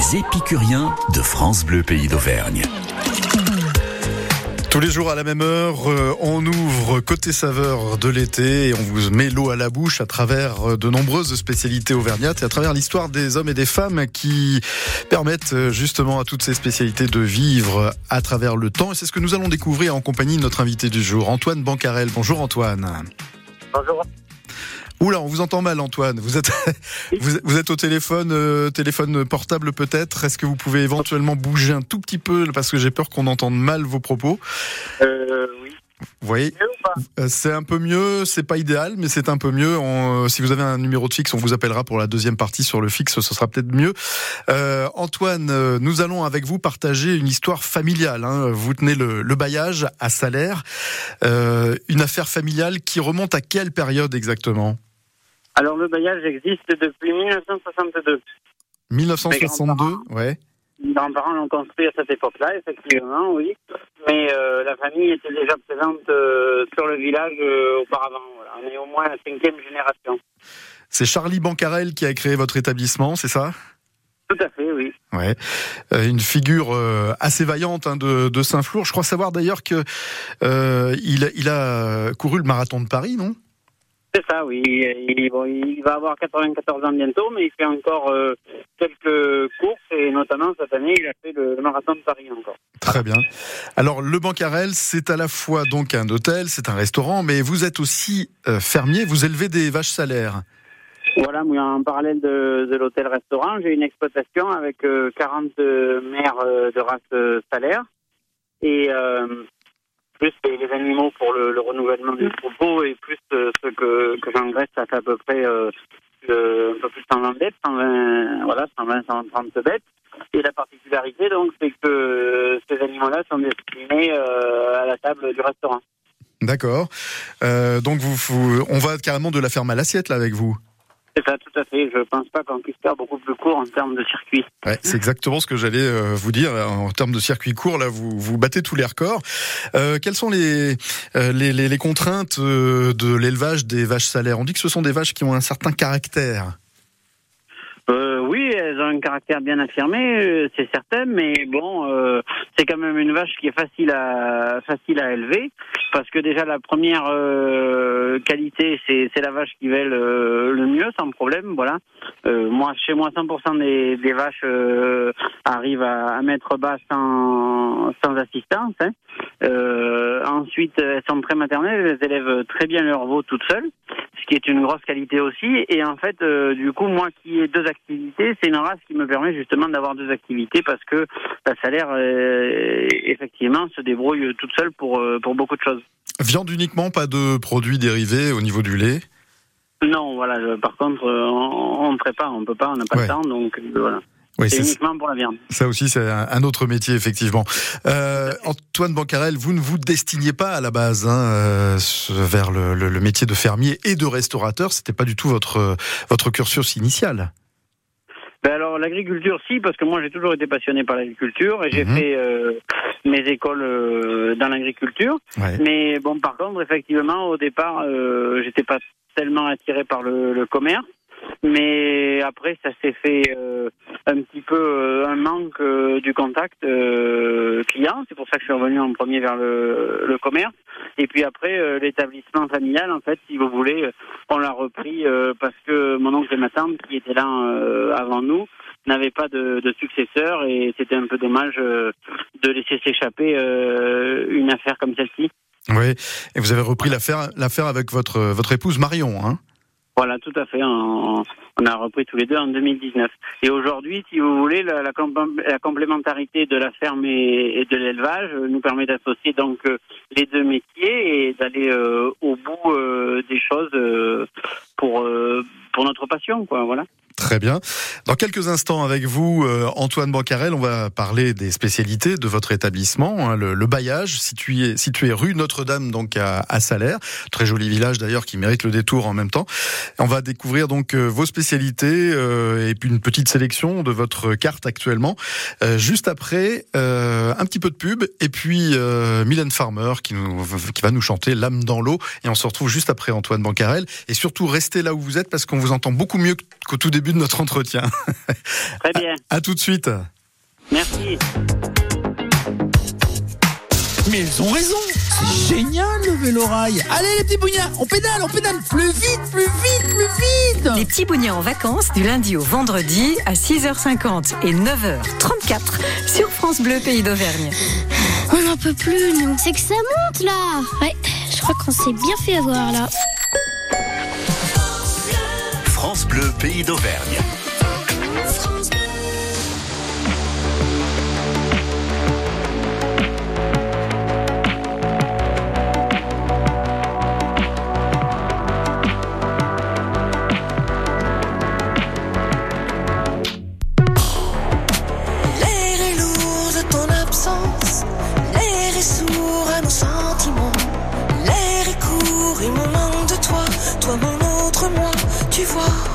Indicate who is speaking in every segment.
Speaker 1: Les épicuriens de France Bleu Pays d'Auvergne.
Speaker 2: Tous les jours à la même heure, euh, on ouvre côté saveur de l'été et on vous met l'eau à la bouche à travers euh, de nombreuses spécialités auvergnates et à travers l'histoire des hommes et des femmes qui permettent euh, justement à toutes ces spécialités de vivre à travers le temps. Et c'est ce que nous allons découvrir en compagnie de notre invité du jour, Antoine Bancarel. Bonjour Antoine.
Speaker 3: Bonjour.
Speaker 2: Oula, on vous entend mal, Antoine. Vous êtes, vous, êtes au téléphone, euh, téléphone portable peut-être. Est-ce que vous pouvez éventuellement bouger un tout petit peu parce que j'ai peur qu'on entende mal vos propos?
Speaker 3: Euh, oui.
Speaker 2: Vous voyez,
Speaker 3: pas?
Speaker 2: Euh, c'est un peu mieux. C'est pas idéal, mais c'est un peu mieux. On- euh, si vous avez un numéro de fixe, on vous appellera pour la deuxième partie sur le fixe. Ce sera peut-être mieux. Euh, Antoine, euh, nous allons avec vous partager une histoire familiale. hein. Vous tenez le, le bailliage à Salaire, Euh, une affaire familiale qui remonte à quelle période exactement?
Speaker 3: Alors le bailliage existe depuis 1962.
Speaker 2: 1962, ouais.
Speaker 3: Mes grands-parents l'ont construit à cette époque-là, effectivement, oui. Mais euh, la famille était déjà présente euh, sur le village euh, auparavant. Voilà. On est au moins la cinquième génération.
Speaker 2: C'est Charlie Bancarel qui a créé votre établissement, c'est ça?
Speaker 3: Tout à fait, oui.
Speaker 2: Ouais, Euh, une figure euh, assez vaillante hein, de, de Saint-Flour. Je crois savoir d'ailleurs que euh, il, a- il a couru le marathon de Paris, non?
Speaker 3: C'est ça, oui. Il, bon, il va avoir 94 ans bientôt, mais il fait encore euh, quelques courses, et notamment cette année, il a fait le, le marathon de Paris encore.
Speaker 2: Très bien. Alors le Bancarel, c'est à la fois donc un hôtel, c'est un restaurant, mais vous êtes aussi euh, fermier. Vous élevez des vaches salaires.
Speaker 3: Voilà, moi, en parallèle de, de l'hôtel-restaurant, j'ai une exploitation avec euh, 40 mères euh, de race salaire et plus les, animaux pour le, le renouvellement du troupeau et plus euh, ce que, que j'engraisse, ça fait à peu près euh, le- un peu plus de 120 bêtes, 120, voilà, 120, 130 bêtes. Et la particularité, donc, c'est que ces animaux-là sont destinés euh, à la table du restaurant.
Speaker 2: D'accord. Euh, donc vous, vous- on va carrément de la ferme à l'assiette là avec vous.
Speaker 3: C'est ça, tout à fait. Je pense pas qu'on puisse faire beaucoup plus court en termes de circuit.
Speaker 2: Ouais, c'est exactement ce que j'allais euh, vous dire en termes de circuit court. Là, vous vous battez tous les records. Euh, quelles sont les euh, les, les, les contraintes de l'élevage des vaches salaires? On dit que ce sont des vaches qui ont un certain caractère.
Speaker 3: Euh, oui, elles ont un caractère bien affirmé, euh, c'est certain, mais bon, euh, c'est quand même une vache qui est facile à facile à élever, parce que déjà la première euh, qualité, c'est c'est la vache qui vèle euh, le mieux, sans problème, voilà. Euh, moi, chez moi, 100% des, des vaches euh, arrivent à, à mettre bas sans, sans assistance. hein. Ensuite, elles sont très maternelles, elles élèvent très bien leur veau toutes seules ce qui est une grosse qualité aussi. Et en fait, du coup, moi qui ai deux activités, c'est une race qui me permet justement d'avoir deux activités parce que la salaire, euh, effectivement, se débrouille toute seule pour, euh, pour beaucoup de choses.
Speaker 2: Viande uniquement, pas de produits dérivés au niveau du lait?
Speaker 3: Non, voilà, je- par contre, euh, on ne prépare, on peut pas, on n'a pas
Speaker 2: Ouais.
Speaker 3: le temps, donc voilà.
Speaker 2: Oui,
Speaker 3: C'est uniquement pour la viande.
Speaker 2: ça aussi, c'est un, autre métier effectivement. Euh, Antoine Bancarel, vous ne vous destiniez pas à la base hein, vers le, le- le métier de fermier et de restaurateur. C'était pas du tout votre votre cursus initial.
Speaker 3: Ben alors l'agriculture si parce que moi j'ai toujours été passionné par l'agriculture et j'ai
Speaker 2: Mhm.
Speaker 3: fait euh, mes écoles euh, dans l'agriculture.
Speaker 2: Ouais.
Speaker 3: Mais bon, par contre, effectivement, au départ, euh, j'étais pas tellement attiré par le, le commerce. Mais après, ça s'est fait euh, un petit peu euh, un manque euh, du contact client. C'est pour ça que je suis revenu en premier vers le, commerce. Et puis après, l'établissement familial, en fait, si vous voulez, on l'a repris parce que mon oncle et ma tante, qui étaient là avant nous, n'avaient pas de, successeur et c'était un peu dommage de laisser s'échapper une affaire comme celle-ci.
Speaker 2: Oui. Et vous avez repris l'affaire l'affaire avec votre votre épouse Marion. Hein?
Speaker 3: Voilà, tout à fait. On, on a repris tous les deux en 2019. Et aujourd'hui, si vous voulez, la, la, la complémentarité de la ferme et, de l'élevage nous permet d'associer donc euh, les deux métiers et d'aller euh, au bout euh, des choses pour pour notre passion, quoi. Voilà.
Speaker 2: Très bien. Dans quelques instants avec vous, euh, Antoine Bancarel, on va parler des spécialités de votre établissement, hein, le, le bailliage, situé, rue Notre-Dame, donc à, à Salaire. Très joli village d'ailleurs qui mérite le détour en même temps. On va découvrir donc euh, vos spécialités euh, et puis une petite sélection de votre carte actuellement. Juste après, un petit peu de pub et puis Mylène Farmer qui va nous chanter L'âme dans l'eau. Et on se retrouve juste après Antoine Bancarel. Et surtout, restez là où vous êtes parce qu'on vous entend beaucoup mieux qu'au tout début début de notre entretien.
Speaker 3: Très bien.
Speaker 2: À, tout de suite.
Speaker 3: Merci.
Speaker 4: Mais ils ont raison. C'est génial le vélo-rail. Allez les petits bougnats, on pédale, on pédale plus vite, plus vite, plus vite.
Speaker 5: Les petits bougnats en vacances du lundi au vendredi à 6h50 et 9h34 sur France Bleu Pays d'Auvergne.
Speaker 6: On n'en peut plus, nous. C'est que ça monte là. Ouais, je crois qu'on s'est bien fait avoir là.
Speaker 1: France Bleu Pays d'Auvergne.
Speaker 7: beautiful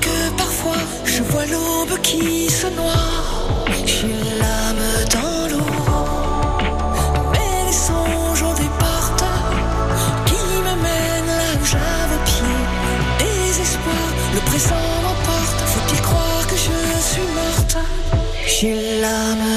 Speaker 7: manque parfois, je vois l'aube qui se noie. J'ai l'âme dans l'eau, mais les songes ont des portes qui me mènent là où j'avais pied. Désespoir, le présent m'emporte, faut-il croire que je suis morte? J'ai l'âme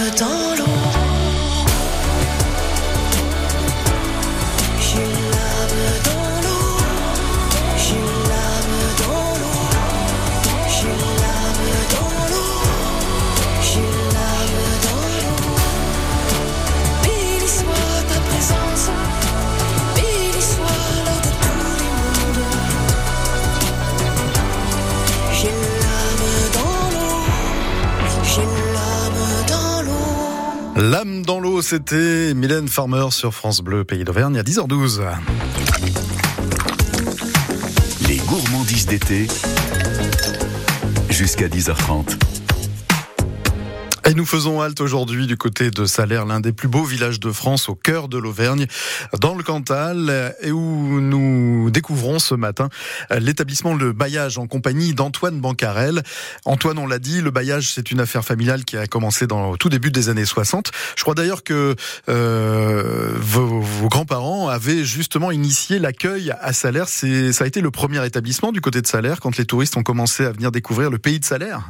Speaker 7: Dans l'eau,
Speaker 2: c'était Mylène Farmer sur France Bleu, Pays d'Auvergne, à 10h12.
Speaker 1: Les gourmandises d'été. Jusqu'à 10h30.
Speaker 2: Et nous faisons halte aujourd'hui du côté de Salaire, l'un des plus beaux villages de France, au cœur de l'Auvergne, dans le Cantal, et où nous découvrons ce matin l'établissement Le Bailliage en compagnie d'Antoine Bancarel. Antoine, on l'a dit, le bailliage, c'est une affaire familiale qui a commencé dans au tout début des années 60. Je crois d'ailleurs que euh, vos, vos grands-parents avaient justement initié l'accueil à. C'est, ça a été le premier établissement du côté de Salaire quand les touristes ont commencé à venir découvrir le pays de Salaire.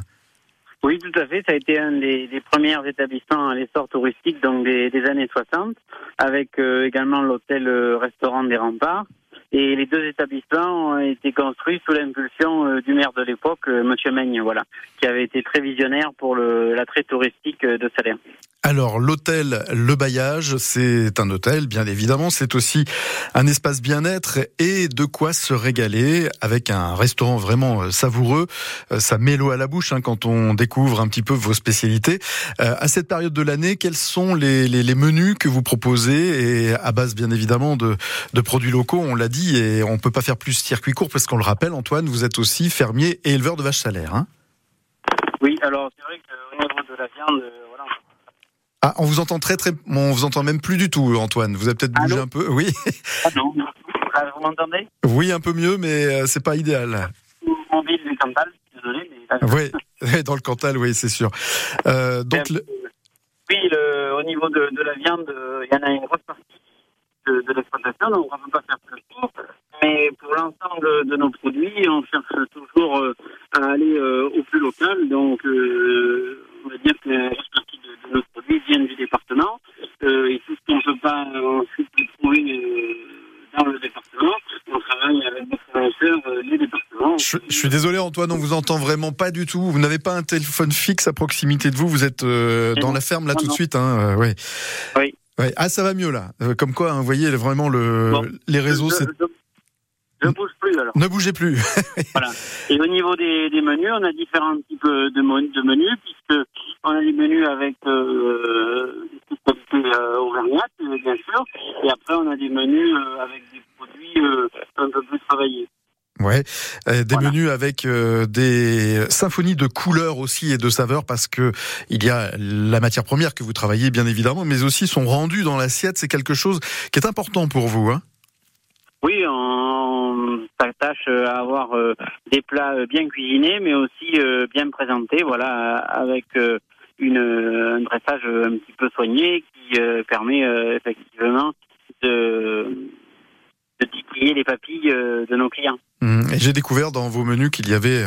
Speaker 3: Oui, tout à fait. Ça a été un des, premiers établissements à l'essor touristique donc des, années 60, avec euh, également l'hôtel-restaurant des Remparts. Et les deux établissements ont été construits sous l'impulsion euh, du maire de l'époque, euh, Monsieur Meigne, voilà, qui avait été très visionnaire pour l'attrait touristique euh, de Salers.
Speaker 2: Alors l'hôtel Le Bailliage, c'est un hôtel bien évidemment, c'est aussi un espace bien-être et de quoi se régaler avec un restaurant vraiment savoureux. Ça met l'eau à la bouche hein, quand on découvre un petit peu vos spécialités. À cette période de l'année, quels sont les, menus que vous proposez? Et à base bien évidemment de, de produits locaux, on l'a dit et on peut pas faire plus circuit court parce qu'on le rappelle, Antoine, vous êtes aussi fermier et éleveur de vaches salaires. Hein
Speaker 3: Oui, alors c'est vrai qu'au niveau de la viande, euh, voilà,
Speaker 2: ah, on vous entend très très, on vous entend même plus du tout, Antoine. Vous avez peut-être bougé un peu, oui,
Speaker 3: ah non, Ah, vous m'entendez?
Speaker 2: Oui, un peu mieux, mais euh, c'est pas idéal.
Speaker 3: En ville du Cantal, désolé, mais
Speaker 2: Oui, dans le Cantal, oui, c'est sûr. Euh, donc, le-
Speaker 3: Oui, le- au niveau de, de la viande, il y en a une grosse partie de, de l'exploitation, donc on ne peut pas faire plus. Mais pour l'ensemble de nos produits, on cherche toujours euh, à aller euh, au plus local. Donc, euh, on va dire que la partie de, de nos produits viennent du département. Et tout ce qu'on ne peut pas ensuite trouver dans le département, on travaille avec des fournisseurs du département.
Speaker 2: je, je suis désolé, Antoine, on vous entend vraiment pas du tout. Vous n'avez pas un téléphone fixe à proximité de vous. Vous êtes euh, dans la ferme là
Speaker 3: Non,
Speaker 2: tout de suite, hein, euh, ouais.
Speaker 3: Oui.
Speaker 2: Ouais. Ah, ça va mieux là. Comme quoi, hein, vous voyez vraiment le,
Speaker 3: Bon.
Speaker 2: les réseaux.
Speaker 3: je, je bouge plus alors.
Speaker 2: Ne bougez plus.
Speaker 3: Voilà. Et au niveau des, des menus, on a différents types de, mon- de menus, puisque on a des menus avec euh, euh, auvergnates, euh, bien sûr, et après on a des menus euh, avec des produits euh, un peu plus travaillés.
Speaker 2: Ouais, Euh, des
Speaker 3: Voilà.
Speaker 2: menus avec euh, des symphonies de couleurs aussi et de saveurs parce que il y a la matière première que vous travaillez bien évidemment, mais aussi son rendu dans l'assiette, c'est quelque chose qui est important pour vous. Hein
Speaker 3: Oui, on s'attache à avoir euh, des plats euh, bien cuisinés, mais aussi euh, bien présentés, voilà, avec une, un dressage un petit peu soigné qui permet effectivement de, de titiller les papilles de nos clients.
Speaker 2: Et J'ai découvert dans vos menus qu'il y avait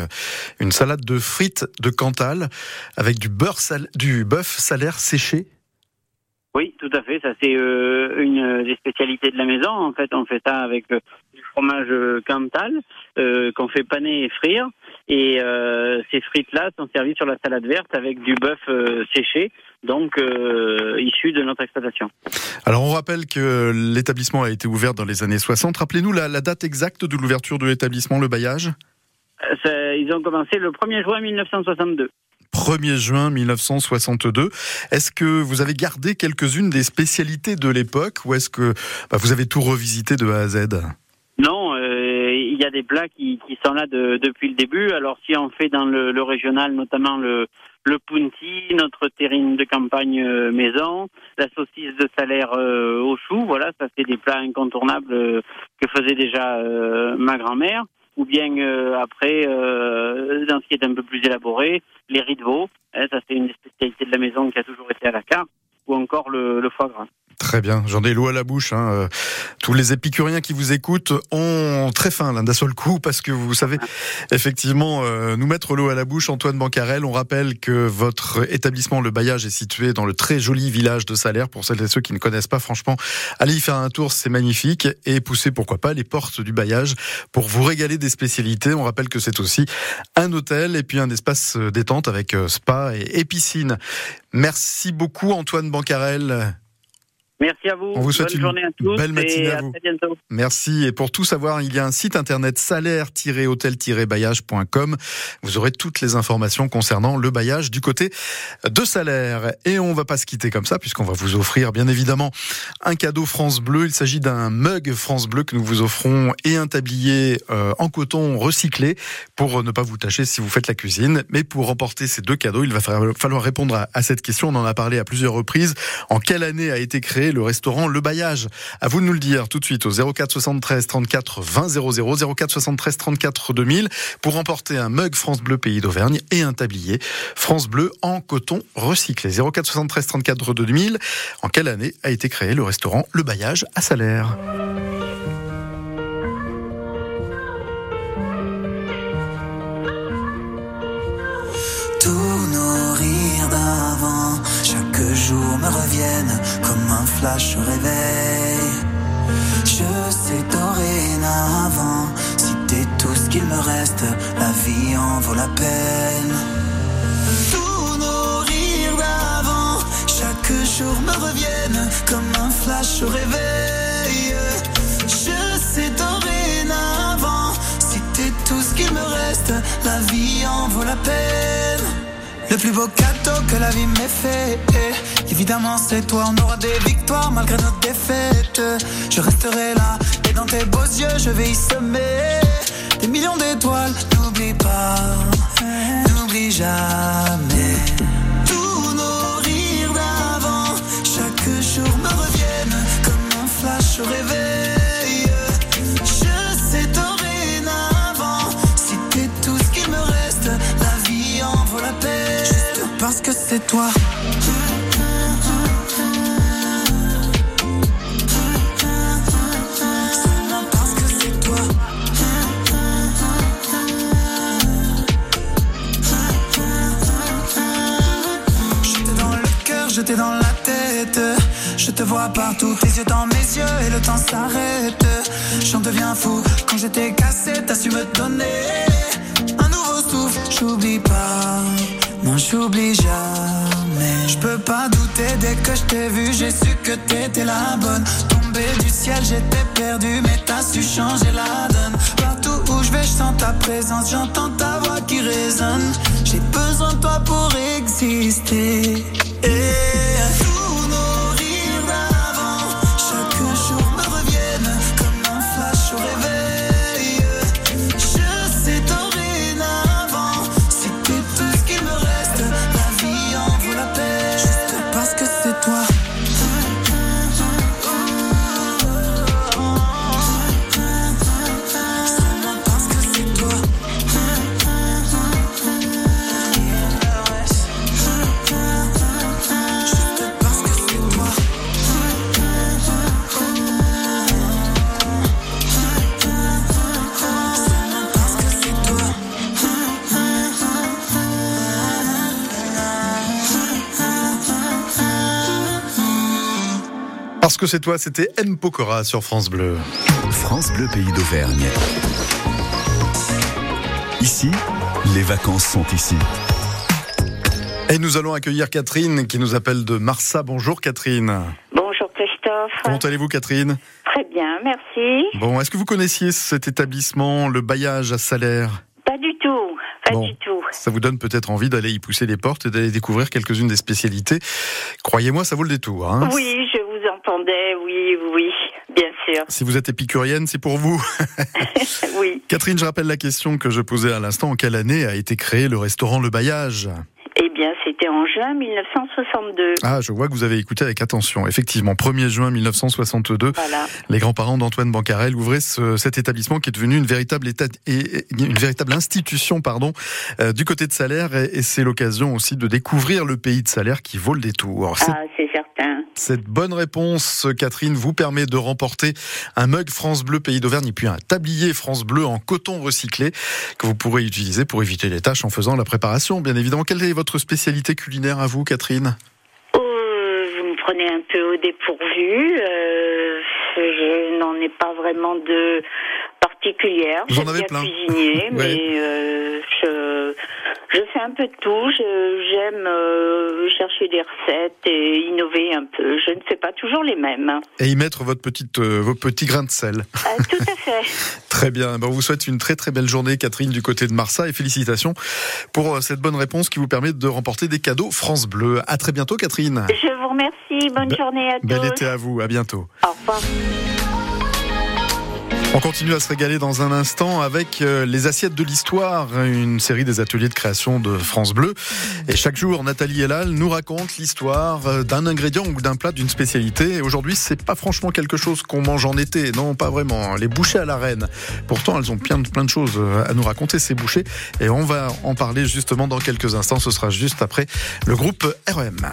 Speaker 2: une salade de frites de Cantal avec du beurre sal du bœuf salaire séché.
Speaker 3: Oui, tout à fait. Ça, c'est euh, une des spécialités de la maison. En fait, on fait ça avec euh, du fromage euh, Cantal euh, qu'on fait paner et frire. Et ces frites-là sont servies sur la salade verte avec du bœuf séché, donc issu de notre exploitation.
Speaker 2: Alors on rappelle que l'établissement a été ouvert dans les années 60. Rappelez-nous la, la date exacte de l'ouverture de l'établissement Le Bailliage?
Speaker 3: Ça- ils ont commencé le 1er juin 1962.
Speaker 2: 1er juin 1962. Est-ce que vous avez gardé quelques-unes des spécialités de l'époque ou est-ce que bah, vous avez tout revisité de A à Z?
Speaker 3: Non, euh, il y a des plats qui, sont là de- depuis le début. Alors si on fait dans le, régional, notamment le, punti, notre terrine de campagne euh, maison, la saucisse de salaire euh, au chou, voilà, ça c'est des plats incontournables que faisait déjà ma grand-mère. Ou bien euh, après, euh, dans ce qui est un peu plus élaboré, les riz de veau, hein, ça c'est une des spécialités de la maison qui a toujours été à la carte, ou encore le, le foie gras.
Speaker 2: Très bien, j'en ai l'eau à la bouche. Hein. Euh, Tous les épicuriens qui vous écoutent ont très faim d'un seul coup parce que vous savez effectivement euh, nous mettre l'eau à la bouche. Antoine Bancarel, on rappelle que votre établissement Le Bailliage est situé dans le très joli village de Salaire. Pour celles et ceux qui ne connaissent pas, franchement, allez y faire un tour, c'est magnifique et poussez pourquoi pas les portes du Bailliage pour vous régaler des spécialités. On rappelle que c'est aussi un hôtel et puis un espace détente avec euh, spa et piscine. Merci beaucoup Antoine Bancarel.
Speaker 3: Merci à vous.
Speaker 2: On vous souhaite
Speaker 3: Bonne
Speaker 2: une
Speaker 3: journée à tous
Speaker 2: belle matinée à
Speaker 3: à
Speaker 2: vous.
Speaker 3: très.
Speaker 2: Merci. Et pour tout savoir, il y a un site internet salaire-hôtel-baillage.com. Vous aurez toutes les informations concernant le bailliage du côté de salaire. Et on va pas se quitter comme ça, puisqu'on va vous offrir, bien évidemment, un cadeau France Bleu. Il s'agit d'un mug France Bleu que nous vous offrons et un tablier euh, en coton recyclé pour ne pas vous tâcher si vous faites la cuisine. Mais pour remporter ces deux cadeaux, il va falloir répondre à, à cette question. On en a parlé à plusieurs reprises. En quelle année a été créé le restaurant Le Bailliage À vous de nous le dire tout de suite au 04 73 34 20 00 04 73 34 2000 pour remporter un mug France Bleu Pays d'Auvergne et un tablier France Bleu en coton recyclé. 04 73 34 2000. En quelle année a été créé le restaurant Le Bailliage à Salaire?
Speaker 7: jours me reviennent comme un flash au réveil. Je sais dorénavant, si t'es tout ce qu'il me reste,
Speaker 8: la vie en vaut la peine. Tous nos rires d'avant, chaque jour me reviennent comme un flash au réveil. Je sais dorénavant, si t'es tout ce qu'il me reste, la vie en vaut la peine. Le plus beau cadeau que la vie m'ait fait, évidemment c'est toi. On aura des victoires malgré nos défaites. Je resterai là et dans tes beaux yeux je vais y semer des millions d'étoiles. N'oublie pas, n'oublie jamais. C'est toi. Cœur, j'étais dans la tête. Je te vois partout, tes yeux dans mes yeux et le temps s'arrête. J'en deviens fou quand j'étais cassé, t'as su me donner un nouveau souffle. J'oublie pas, j'oublie jamais. Je peux pas douter dès que je t'ai vu, j'ai su que t'étais la bonne. Tombé du ciel, j'étais perdu, mais t'as su changer la donne. Partout où je vais, je sens ta présence, j'entends ta voix qui résonne. J'ai besoin de toi pour exister. Que c'est toi,
Speaker 2: c'était M. Pokora sur France Bleu.
Speaker 1: France Bleu Pays d'Auvergne. Ici, les vacances sont ici.
Speaker 2: Et nous allons accueillir Catherine qui nous appelle de Marsa. Bonjour Catherine.
Speaker 9: Bonjour Christophe.
Speaker 2: Comment allez-vous Catherine?
Speaker 9: Très bien, merci.
Speaker 2: Bon, est-ce que vous connaissiez cet établissement, le bailliage à salaire?
Speaker 9: Pas du tout, pas
Speaker 2: Bon.
Speaker 9: du tout.
Speaker 2: Ça vous donne peut-être envie d'aller y pousser les portes et d'aller découvrir quelques-unes des spécialités. Croyez-moi, ça vaut le détour. hein.
Speaker 9: Oui, je oui, oui, bien sûr.
Speaker 2: Si vous êtes épicurienne, c'est pour vous.
Speaker 9: Oui.
Speaker 2: Catherine, je rappelle la question que je posais à l'instant. En quelle année a été créé le restaurant Le Bailliage?
Speaker 9: Eh bien, c'était en juin 1962.
Speaker 2: Ah, je vois que vous avez écouté avec attention. Effectivement, 1er juin 1962,
Speaker 9: Voilà.
Speaker 2: les grands-parents d'Antoine Bancarel ouvraient ce- cet établissement qui est devenu une véritable, état, et, et- une véritable institution pardon, euh, du côté de Salaire. Et, et c'est l'occasion aussi de découvrir le pays de Salaire qui vaut le détour.
Speaker 9: Ah, c'est certain.
Speaker 2: Cette bonne réponse, Catherine, vous permet de remporter un mug France Bleu Pays d'Auvergne et puis un tablier France Bleu en coton recyclé que vous pourrez utiliser pour éviter les tâches en faisant la préparation. Bien évidemment, quelle est votre spécialité culinaire à vous, Catherine?
Speaker 9: Oh, vous me prenez un peu au dépourvu. euh, je n'en ai pas vraiment de particulière.
Speaker 2: Vous en avez plein.
Speaker 9: cuisiner,
Speaker 2: Ouais.
Speaker 9: mais euh, je, je fais un peu de tout. J'aime euh, chercher des recettes et innover un peu. Je ne fais pas toujours les mêmes.
Speaker 2: Et y mettre votre petite, euh, vos petits grains de sel.
Speaker 9: Ah, tout à fait.
Speaker 2: Très bien. Ben, on vous souhaite une très très belle journée, Catherine, du côté de Marsa. Et félicitations pour cette bonne réponse qui vous permet de remporter des cadeaux France Bleu. À très bientôt, Catherine.
Speaker 9: Je vous remercie. Bonne
Speaker 2: Be-
Speaker 9: journée à
Speaker 2: Bel
Speaker 9: tous.
Speaker 2: été à vous. À bientôt.
Speaker 9: Au revoir.
Speaker 2: On continue à se régaler dans un instant avec euh, les assiettes de l'histoire, une série des ateliers de création de France Bleu. Et chaque jour, Nathalie Elal nous raconte l'histoire euh, d'un ingrédient ou d'un plat d'une spécialité. Et aujourd'hui, c'est pas franchement quelque chose qu'on mange en été. Non, pas vraiment. Les bouchées à la reine. Pourtant, elles ont plein de, plein de choses euh, à nous raconter, ces bouchées. Et on va en parler justement dans quelques instants. Ce sera juste après le groupe REM.